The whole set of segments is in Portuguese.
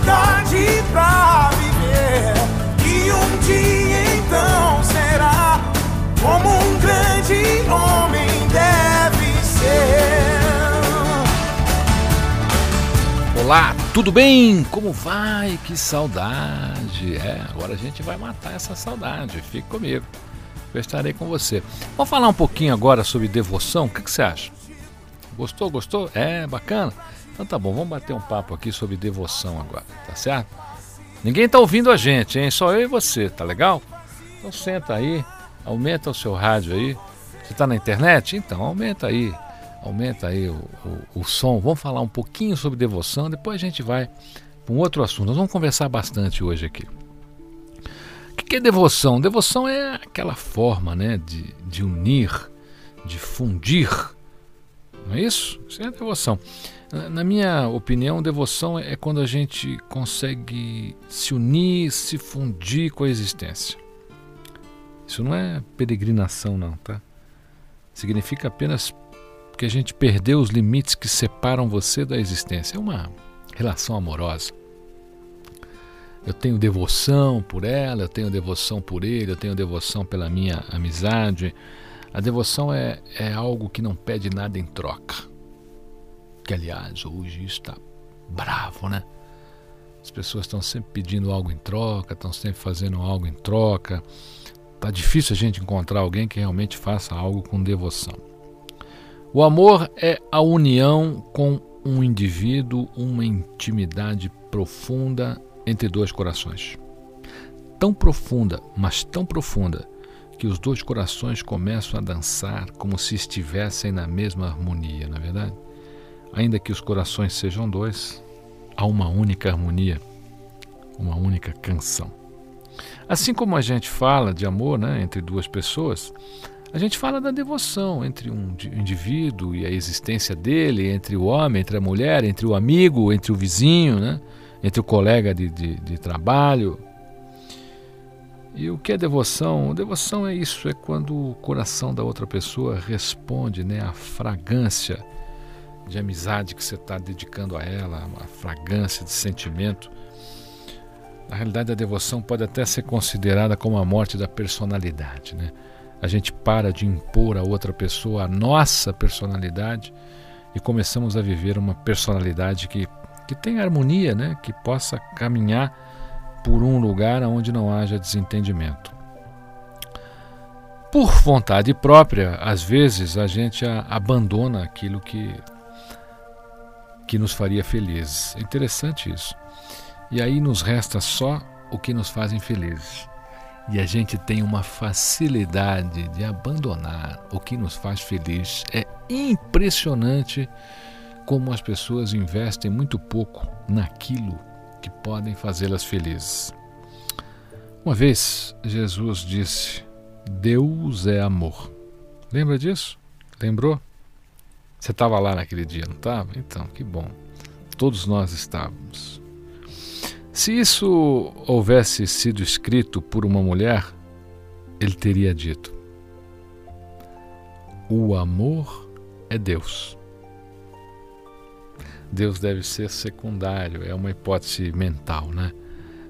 liberdade pra viver. E um dia então será como um grande homem deve ser. Olá, tudo bem? Como vai? Que saudade! É, agora a gente vai matar essa saudade. Fique comigo. Eu estarei com você. Vamos falar um pouquinho agora sobre devoção? O que, que você acha? Gostou? Gostou? É, bacana? Então tá bom, vamos bater um papo aqui sobre devoção agora, tá certo? Ninguém tá ouvindo a gente, hein? Só eu e você, tá legal? Então senta aí, aumenta o seu rádio aí. Você tá na internet? Então aumenta aí, aumenta aí o, o, o som. Vamos falar um pouquinho sobre devoção, depois a gente vai para um outro assunto. Nós vamos conversar bastante hoje aqui. O que é devoção? Devoção é aquela forma né, de, de unir, de fundir não é isso? Isso é devoção. Na minha opinião, devoção é quando a gente consegue se unir, se fundir com a existência. Isso não é peregrinação, não, tá? Significa apenas que a gente perdeu os limites que separam você da existência. É uma relação amorosa. Eu tenho devoção por ela, eu tenho devoção por ele, eu tenho devoção pela minha amizade. A devoção é, é algo que não pede nada em troca. Que, aliás, hoje está bravo, né? As pessoas estão sempre pedindo algo em troca, estão sempre fazendo algo em troca. Tá difícil a gente encontrar alguém que realmente faça algo com devoção. O amor é a união com um indivíduo, uma intimidade profunda entre dois corações. Tão profunda, mas tão profunda, que os dois corações começam a dançar como se estivessem na mesma harmonia, na é verdade? Ainda que os corações sejam dois, há uma única harmonia, uma única canção. Assim como a gente fala de amor né, entre duas pessoas, a gente fala da devoção entre um indivíduo e a existência dele, entre o homem, entre a mulher, entre o amigo, entre o vizinho, né, entre o colega de, de, de trabalho. E o que é devoção? Devoção é isso, é quando o coração da outra pessoa responde né, à fragrância de amizade que você está dedicando a ela, a fragrância de sentimento. Na realidade, a devoção pode até ser considerada como a morte da personalidade. Né? A gente para de impor a outra pessoa a nossa personalidade e começamos a viver uma personalidade que, que tem harmonia, né? que possa caminhar por um lugar onde não haja desentendimento. Por vontade própria, às vezes a gente abandona aquilo que, que nos faria felizes. É interessante isso. E aí nos resta só o que nos faz felizes. E a gente tem uma facilidade de abandonar o que nos faz feliz. É impressionante como as pessoas investem muito pouco naquilo que podem fazê-las felizes. Uma vez Jesus disse: Deus é amor. Lembra disso? Lembrou? Você estava lá naquele dia, não estava? Então, que bom. Todos nós estávamos. Se isso houvesse sido escrito por uma mulher, ele teria dito: O amor é Deus. Deus deve ser secundário, é uma hipótese mental, né?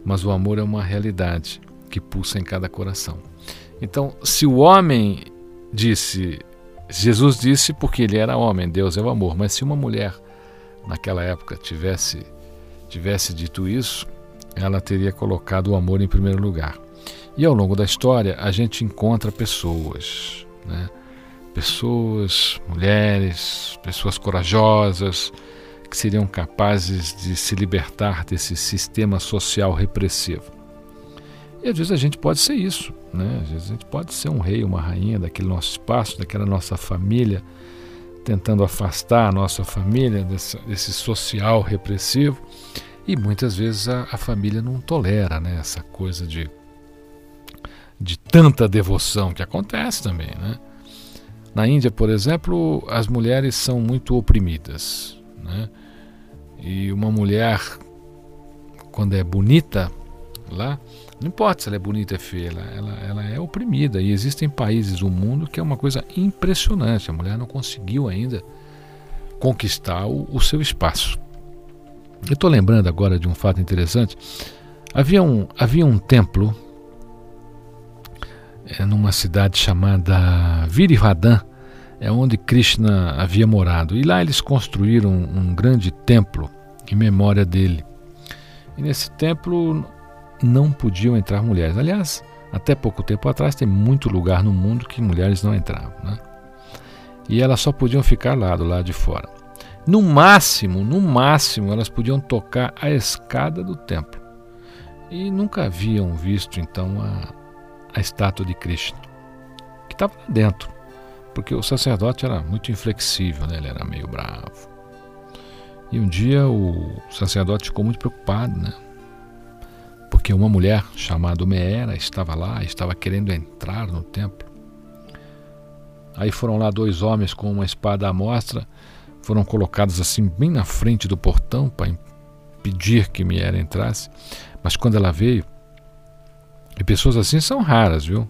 Mas o amor é uma realidade que pulsa em cada coração. Então, se o homem disse, Jesus disse porque ele era homem, Deus é o amor, mas se uma mulher naquela época tivesse tivesse dito isso, ela teria colocado o amor em primeiro lugar. E ao longo da história a gente encontra pessoas, né? pessoas, mulheres, pessoas corajosas que seriam capazes de se libertar desse sistema social repressivo. E às vezes a gente pode ser isso, né? Às vezes a gente pode ser um rei, uma rainha daquele nosso espaço, daquela nossa família, tentando afastar a nossa família desse, desse social repressivo. E muitas vezes a, a, família não tolera né? essa coisa de, de tanta devoção que acontece também. Né? Na Índia, por exemplo, as mulheres são muito oprimidas. Né? E uma mulher, quando é bonita, lá, não importa se ela é bonita ou feia, ela, ela, ela, é oprimida. E existem países do mundo que é uma coisa impressionante. A mulher não conseguiu ainda conquistar o, o seu espaço. Eu estou lembrando agora de um fato interessante. Havia um, havia um templo é, numa cidade chamada Virivadam, é onde Krishna havia morado. E lá eles construíram um grande templo em memória dele. E nesse templo não podiam entrar mulheres. Aliás, até pouco tempo atrás tem muito lugar no mundo que mulheres não entravam. Né? E elas só podiam ficar lá do lado de fora. No máximo, no máximo, elas podiam tocar a escada do templo. E nunca haviam visto então a, a estátua de Krishna, que estava lá dentro, porque o sacerdote era muito inflexível, né? ele era meio bravo. E um dia o sacerdote ficou muito preocupado, né? Porque uma mulher chamada Meera estava lá, estava querendo entrar no templo. Aí foram lá dois homens com uma espada à mostra, foram colocados assim bem na frente do portão para impedir que Meera entrasse. Mas quando ela veio, e pessoas assim são raras, viu?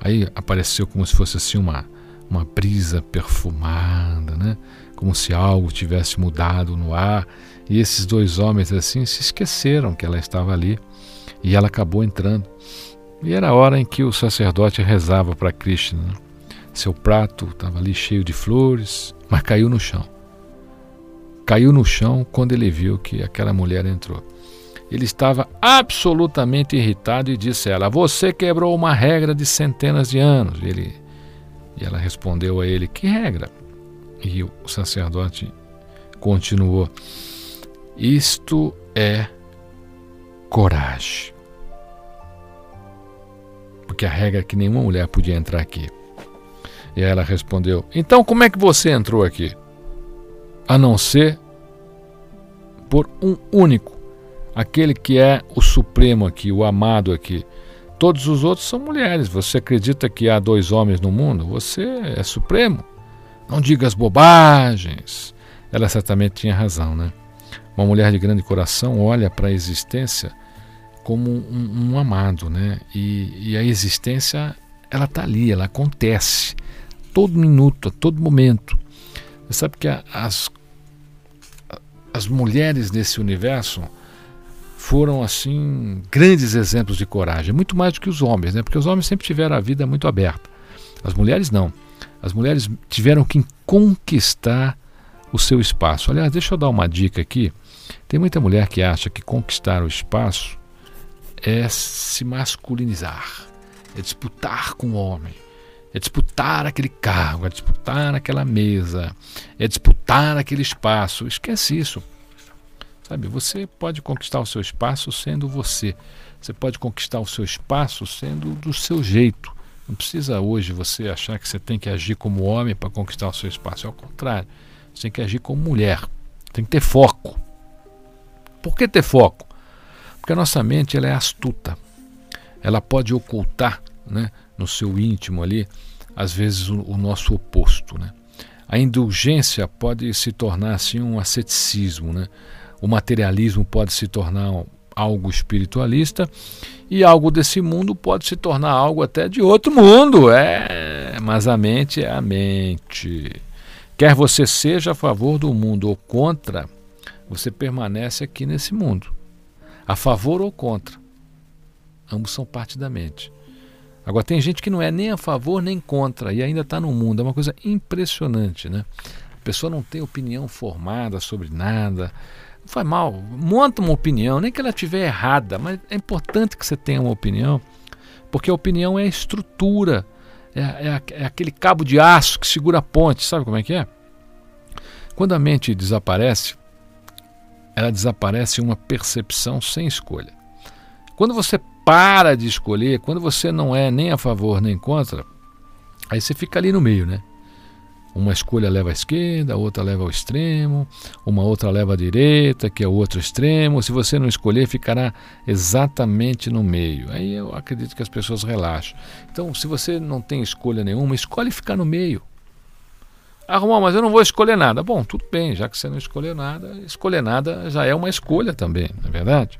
Aí apareceu como se fosse assim uma, uma brisa perfumada, né? Como se algo tivesse mudado no ar. E esses dois homens assim se esqueceram que ela estava ali e ela acabou entrando. E era a hora em que o sacerdote rezava para Krishna. Né? Seu prato estava ali cheio de flores, mas caiu no chão. Caiu no chão quando ele viu que aquela mulher entrou. Ele estava absolutamente irritado e disse a ela: Você quebrou uma regra de centenas de anos. Ele, e ela respondeu a ele: Que regra? E o sacerdote continuou: Isto é coragem. Porque a regra é que nenhuma mulher podia entrar aqui. E ela respondeu: Então como é que você entrou aqui? A não ser por um único, aquele que é o supremo aqui, o amado aqui. Todos os outros são mulheres. Você acredita que há dois homens no mundo? Você é supremo. Não diga as bobagens. Ela certamente tinha razão, né? Uma mulher de grande coração olha para a existência como um, um amado, né? E, e, a existência ela está ali, ela acontece todo minuto, a todo momento. Você sabe que as as mulheres desse universo foram assim grandes exemplos de coragem, muito mais do que os homens, né? Porque os homens sempre tiveram a vida muito aberta. As mulheres não. As mulheres tiveram que conquistar o seu espaço. Aliás, deixa eu dar uma dica aqui. Tem muita mulher que acha que conquistar o espaço é se masculinizar, é disputar com o homem, é disputar aquele cargo, é disputar aquela mesa, é disputar aquele espaço. Esquece isso. Sabe, você pode conquistar o seu espaço sendo você. Você pode conquistar o seu espaço sendo do seu jeito. Não precisa hoje você achar que você tem que agir como homem para conquistar o seu espaço. É o contrário. Você tem que agir como mulher. Tem que ter foco. Por que ter foco? Porque a nossa mente ela é astuta. Ela pode ocultar né, no seu íntimo ali, às vezes, o, o nosso oposto. Né? A indulgência pode se tornar assim um asceticismo. Né? O materialismo pode se tornar algo espiritualista e algo desse mundo pode se tornar algo até de outro mundo. É, mas a mente é a mente. Quer você seja a favor do mundo ou contra, você permanece aqui nesse mundo, a favor ou contra. Ambos são parte da mente. Agora, tem gente que não é nem a favor nem contra e ainda está no mundo. É uma coisa impressionante, né? A pessoa não tem opinião formada sobre nada. Não faz mal, monta uma opinião, nem que ela estiver errada, mas é importante que você tenha uma opinião, porque a opinião é a estrutura, é, é, é aquele cabo de aço que segura a ponte, sabe como é que é? Quando a mente desaparece, ela desaparece uma percepção sem escolha. Quando você para de escolher, quando você não é nem a favor nem contra, aí você fica ali no meio, né? Uma escolha leva à esquerda, outra leva ao extremo, uma outra leva à direita, que é o outro extremo. Se você não escolher, ficará exatamente no meio. Aí eu acredito que as pessoas relaxam. Então, se você não tem escolha nenhuma, escolhe ficar no meio. Arrumar, mas eu não vou escolher nada. Bom, tudo bem, já que você não escolheu nada, escolher nada já é uma escolha também, não é verdade?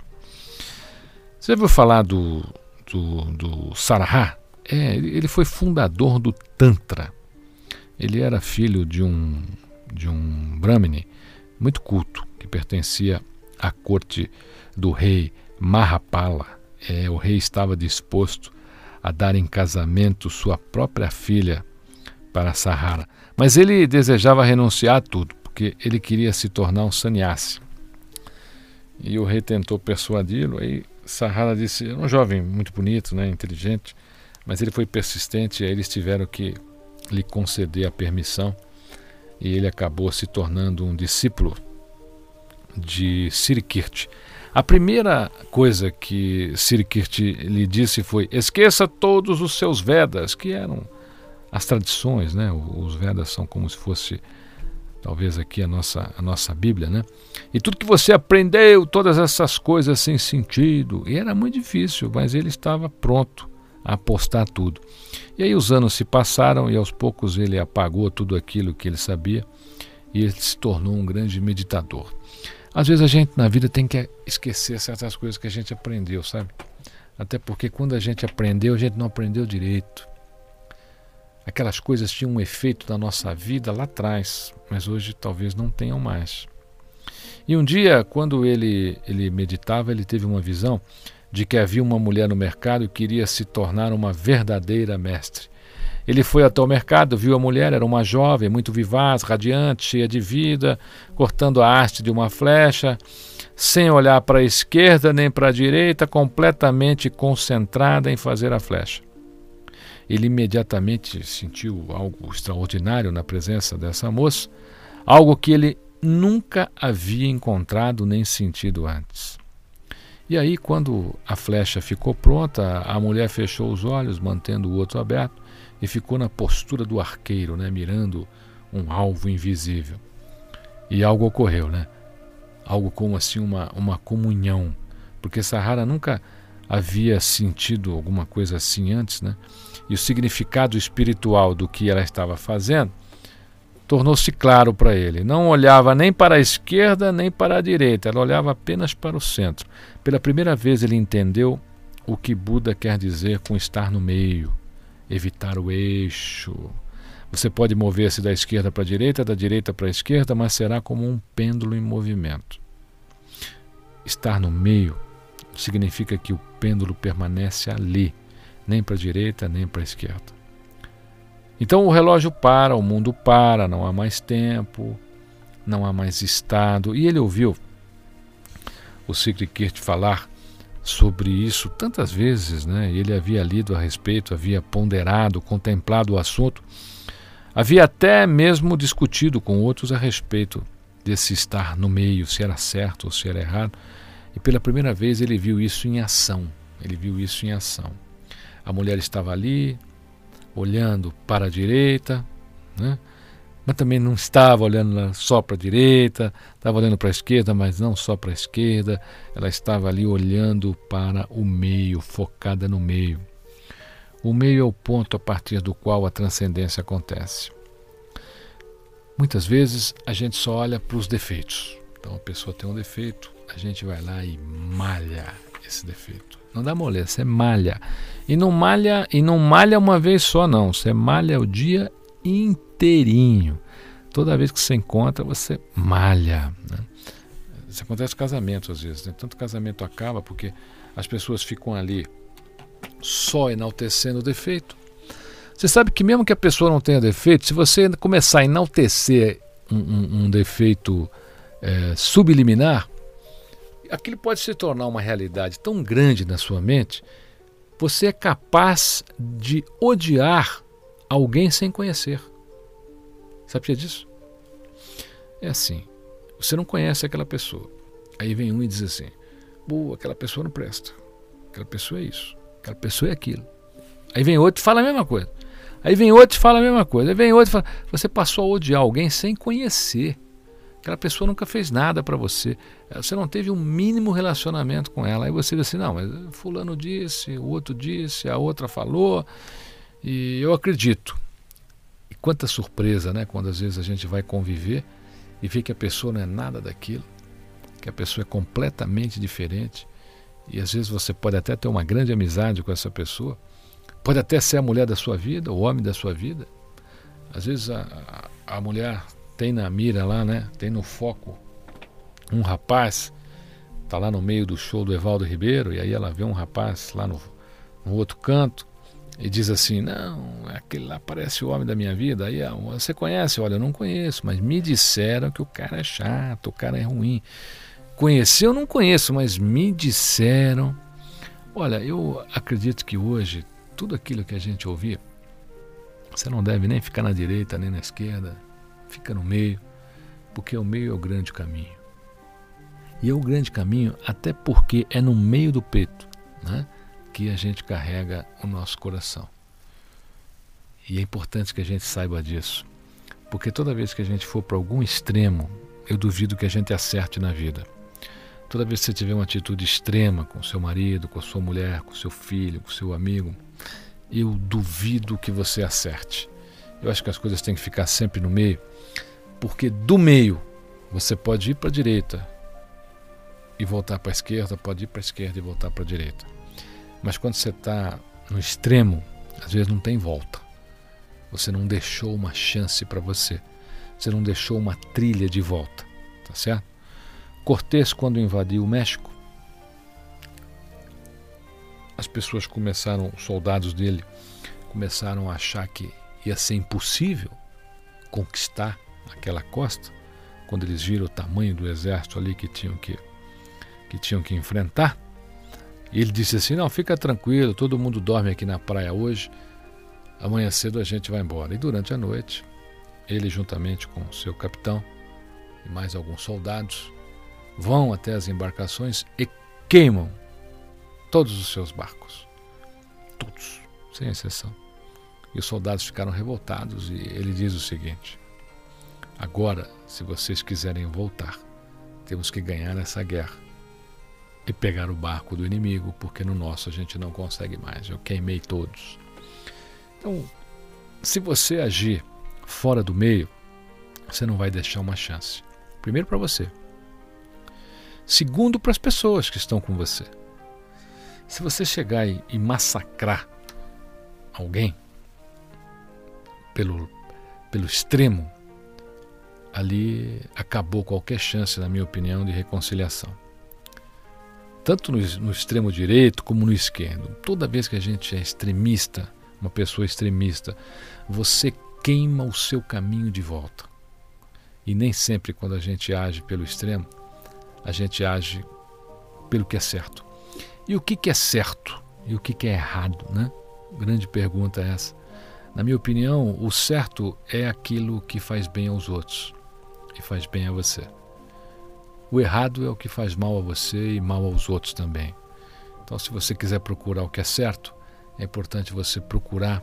Você ouviu falar do, do, do Sarah? É, ele foi fundador do Tantra. Ele era filho de um, de um Brahmini muito culto, que pertencia à corte do rei Mahapala. É, o rei estava disposto a dar em casamento sua própria filha para Sahara. Mas ele desejava renunciar a tudo, porque ele queria se tornar um sannyasi. E o rei tentou persuadi-lo, aí Sahara disse, um jovem muito bonito, né, inteligente, mas ele foi persistente aí eles tiveram que lhe conceder a permissão e ele acabou se tornando um discípulo de Sirikirti. A primeira coisa que Sirikirti lhe disse foi: esqueça todos os seus Vedas, que eram as tradições, né? Os Vedas são como se fosse talvez aqui a nossa a nossa Bíblia, né? E tudo que você aprendeu, todas essas coisas sem sentido, e era muito difícil, mas ele estava pronto a apostar tudo. E aí os anos se passaram e aos poucos ele apagou tudo aquilo que ele sabia e ele se tornou um grande meditador. Às vezes a gente na vida tem que esquecer certas coisas que a gente aprendeu, sabe? Até porque quando a gente aprendeu, a gente não aprendeu direito. Aquelas coisas tinham um efeito na nossa vida lá atrás, mas hoje talvez não tenham mais. E um dia, quando ele, ele meditava, ele teve uma visão de que havia uma mulher no mercado e queria se tornar uma verdadeira mestre. Ele foi até o mercado, viu a mulher, era uma jovem, muito vivaz, radiante, cheia de vida, cortando a haste de uma flecha, sem olhar para a esquerda nem para a direita, completamente concentrada em fazer a flecha. Ele imediatamente sentiu algo extraordinário na presença dessa moça, algo que ele nunca havia encontrado nem sentido antes. E aí, quando a flecha ficou pronta, a mulher fechou os olhos, mantendo o outro aberto, e ficou na postura do arqueiro, né, mirando um alvo invisível. E algo ocorreu, né? Algo como assim uma, uma comunhão, porque Sahara nunca havia sentido alguma coisa assim antes, né? E o significado espiritual do que ela estava fazendo tornou-se claro para ele. Não olhava nem para a esquerda nem para a direita, ela olhava apenas para o centro. Pela primeira vez ele entendeu o que Buda quer dizer com estar no meio, evitar o eixo. Você pode mover-se da esquerda para a direita, da direita para a esquerda, mas será como um pêndulo em movimento. Estar no meio significa que o pêndulo permanece ali, nem para a direita, nem para a esquerda. Então o relógio para, o mundo para, não há mais tempo, não há mais estado. E ele ouviu o Sigrid falar sobre isso tantas vezes, né? Ele havia lido a respeito, havia ponderado, contemplado o assunto, havia até mesmo discutido com outros a respeito desse estar no meio, se era certo ou se era errado. E pela primeira vez ele viu isso em ação. Ele viu isso em ação. A mulher estava ali, olhando para a direita, né? mas também não estava olhando só para a direita, estava olhando para a esquerda, mas não só para a esquerda, ela estava ali olhando para o meio, focada no meio. O meio é o ponto a partir do qual a transcendência acontece. Muitas vezes a gente só olha para os defeitos. Então a pessoa tem um defeito, a gente vai lá e malha esse defeito. Não dá moleza, você malha. E não malha, e não malha uma vez só não, você malha o dia inteirinho. Toda vez que você encontra, você malha. Né? Isso acontece no casamento às vezes. Né? Tanto casamento acaba porque as pessoas ficam ali só enaltecendo o defeito. Você sabe que mesmo que a pessoa não tenha defeito, se você começar a enaltecer um, um, um defeito é, subliminar, aquilo pode se tornar uma realidade tão grande na sua mente, você é capaz de odiar alguém sem conhecer. Sabia disso? É assim, você não conhece aquela pessoa. Aí vem um e diz assim: Boa, aquela pessoa não presta. Aquela pessoa é isso. Aquela pessoa é aquilo. Aí vem outro e fala a mesma coisa. Aí vem outro e fala a mesma coisa. Aí vem outro e fala. Você passou a odiar alguém sem conhecer. Aquela pessoa nunca fez nada para você. Você não teve um mínimo relacionamento com ela. Aí você diz assim: não, mas Fulano disse, o outro disse, a outra falou. E eu acredito. E quanta surpresa, né? Quando às vezes a gente vai conviver e vê que a pessoa não é nada daquilo, que a pessoa é completamente diferente. E às vezes você pode até ter uma grande amizade com essa pessoa, pode até ser a mulher da sua vida, o homem da sua vida. Às vezes a, a, a mulher tem na mira lá, né? Tem no foco um rapaz, tá lá no meio do show do Evaldo Ribeiro, e aí ela vê um rapaz lá no, no outro canto e diz assim: Não, aquele lá parece o homem da minha vida. Aí você conhece? Olha, eu não conheço, mas me disseram que o cara é chato, o cara é ruim. Conhecer eu não conheço, mas me disseram. Olha, eu acredito que hoje tudo aquilo que a gente ouvir, você não deve nem ficar na direita nem na esquerda, fica no meio, porque o meio é o grande caminho. E é o grande caminho até porque é no meio do peito né, que a gente carrega o nosso coração. E é importante que a gente saiba disso, porque toda vez que a gente for para algum extremo, eu duvido que a gente acerte na vida. Toda vez que você tiver uma atitude extrema com seu marido, com sua mulher, com seu filho, com seu amigo, eu duvido que você acerte. Eu acho que as coisas têm que ficar sempre no meio, porque do meio você pode ir para a direita e voltar para a esquerda, pode ir para a esquerda e voltar para a direita. Mas quando você está no extremo, às vezes não tem volta. Você não deixou uma chance para você. Você não deixou uma trilha de volta, tá certo? Cortés, quando invadiu o México, as pessoas começaram, os soldados dele, começaram a achar que ia ser impossível conquistar aquela costa, quando eles viram o tamanho do exército ali que tinham que, que, tinham que enfrentar. Ele disse assim: Não, fica tranquilo, todo mundo dorme aqui na praia hoje, amanhã cedo a gente vai embora. E durante a noite, ele, juntamente com seu capitão e mais alguns soldados, vão até as embarcações e queimam todos os seus barcos. Todos, sem exceção. Os soldados ficaram revoltados e ele diz o seguinte: Agora, se vocês quiserem voltar, temos que ganhar essa guerra e pegar o barco do inimigo, porque no nosso a gente não consegue mais. Eu queimei todos. Então, se você agir fora do meio, você não vai deixar uma chance. Primeiro para você. Segundo para as pessoas que estão com você. Se você chegar e massacrar alguém, pelo, pelo extremo, ali acabou qualquer chance, na minha opinião, de reconciliação. Tanto no, no extremo direito como no esquerdo. Toda vez que a gente é extremista, uma pessoa extremista, você queima o seu caminho de volta. E nem sempre, quando a gente age pelo extremo, a gente age pelo que é certo. E o que, que é certo e o que, que é errado, né? Grande pergunta essa. Na minha opinião, o certo é aquilo que faz bem aos outros e faz bem a você. O errado é o que faz mal a você e mal aos outros também. Então, se você quiser procurar o que é certo, é importante você procurar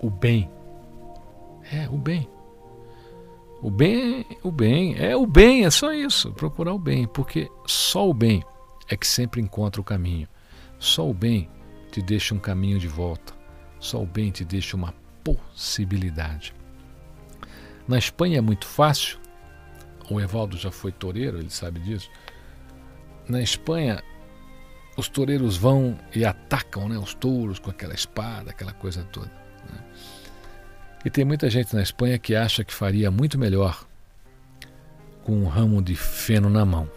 o bem. É, o bem. O bem, o bem, é o bem, é só isso, procurar o bem, porque só o bem é que sempre encontra o caminho. Só o bem te deixa um caminho de volta. Só o bem te deixa uma possibilidade. Na Espanha é muito fácil. O Evaldo já foi toureiro, ele sabe disso. Na Espanha, os toureiros vão e atacam né, os touros com aquela espada, aquela coisa toda. Né? E tem muita gente na Espanha que acha que faria muito melhor com um ramo de feno na mão.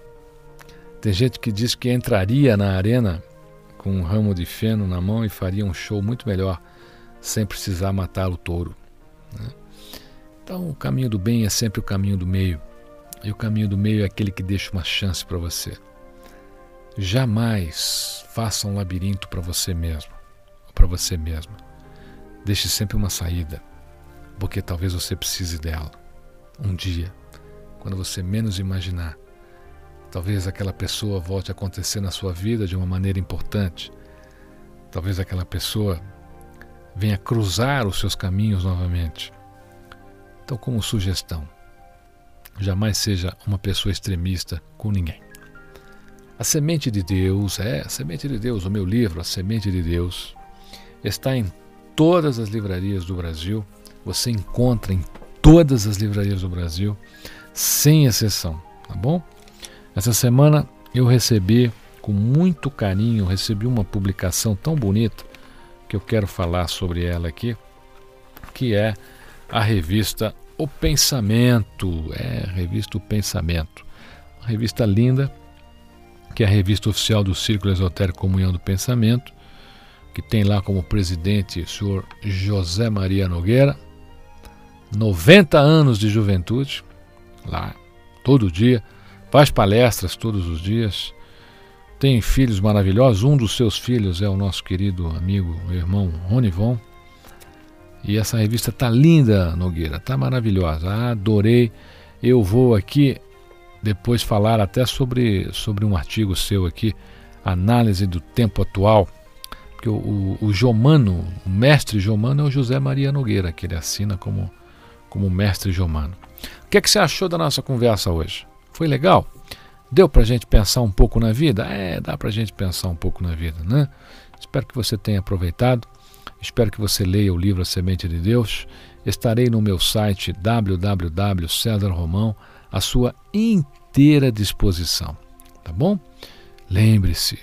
Tem gente que diz que entraria na arena com um ramo de feno na mão e faria um show muito melhor sem precisar matar o touro. Né? Então, o caminho do bem é sempre o caminho do meio. E o caminho do meio é aquele que deixa uma chance para você. Jamais faça um labirinto para você mesmo, ou para você mesma. Deixe sempre uma saída, porque talvez você precise dela. Um dia, quando você menos imaginar, talvez aquela pessoa volte a acontecer na sua vida de uma maneira importante. Talvez aquela pessoa venha cruzar os seus caminhos novamente. Então, como sugestão, jamais seja uma pessoa extremista com ninguém. A Semente de Deus, é, a Semente de Deus, o meu livro, A Semente de Deus, está em todas as livrarias do Brasil. Você encontra em todas as livrarias do Brasil, sem exceção, tá bom? Essa semana eu recebi com muito carinho, recebi uma publicação tão bonita que eu quero falar sobre ela aqui, que é a revista O Pensamento. É, revista O Pensamento. Uma revista linda, que é a revista oficial do Círculo Esotérico Comunhão do Pensamento, que tem lá como presidente o senhor José Maria Nogueira, 90 anos de juventude, lá, todo dia, faz palestras todos os dias, tem filhos maravilhosos. Um dos seus filhos é o nosso querido amigo, irmão Ronivon. E essa revista tá linda, Nogueira, tá maravilhosa. adorei. Eu vou aqui depois falar até sobre, sobre um artigo seu aqui, análise do tempo atual. Porque o, o, o Jomano, o mestre Jomano é o José Maria Nogueira, que ele assina como, como mestre Jomano. O que, é que você achou da nossa conversa hoje? Foi legal? Deu para a gente pensar um pouco na vida? É, dá para a gente pensar um pouco na vida, né? Espero que você tenha aproveitado. Espero que você leia o livro A Semente de Deus. Estarei no meu site www.cesarromão à sua inteira disposição, tá bom? Lembre-se,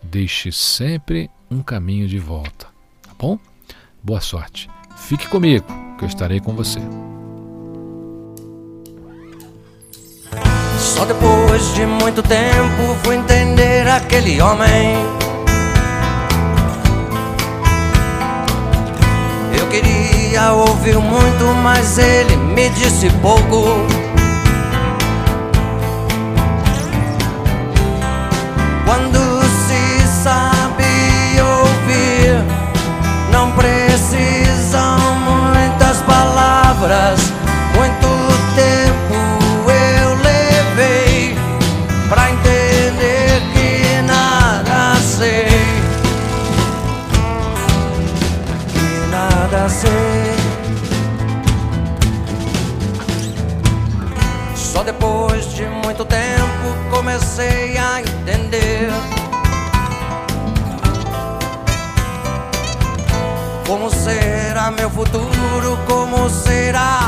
deixe sempre um caminho de volta, tá bom? Boa sorte. Fique comigo, que eu estarei com você. Só depois de muito tempo fui entender aquele homem. Eu queria ouvir muito, mas ele me disse pouco. Futuro, como será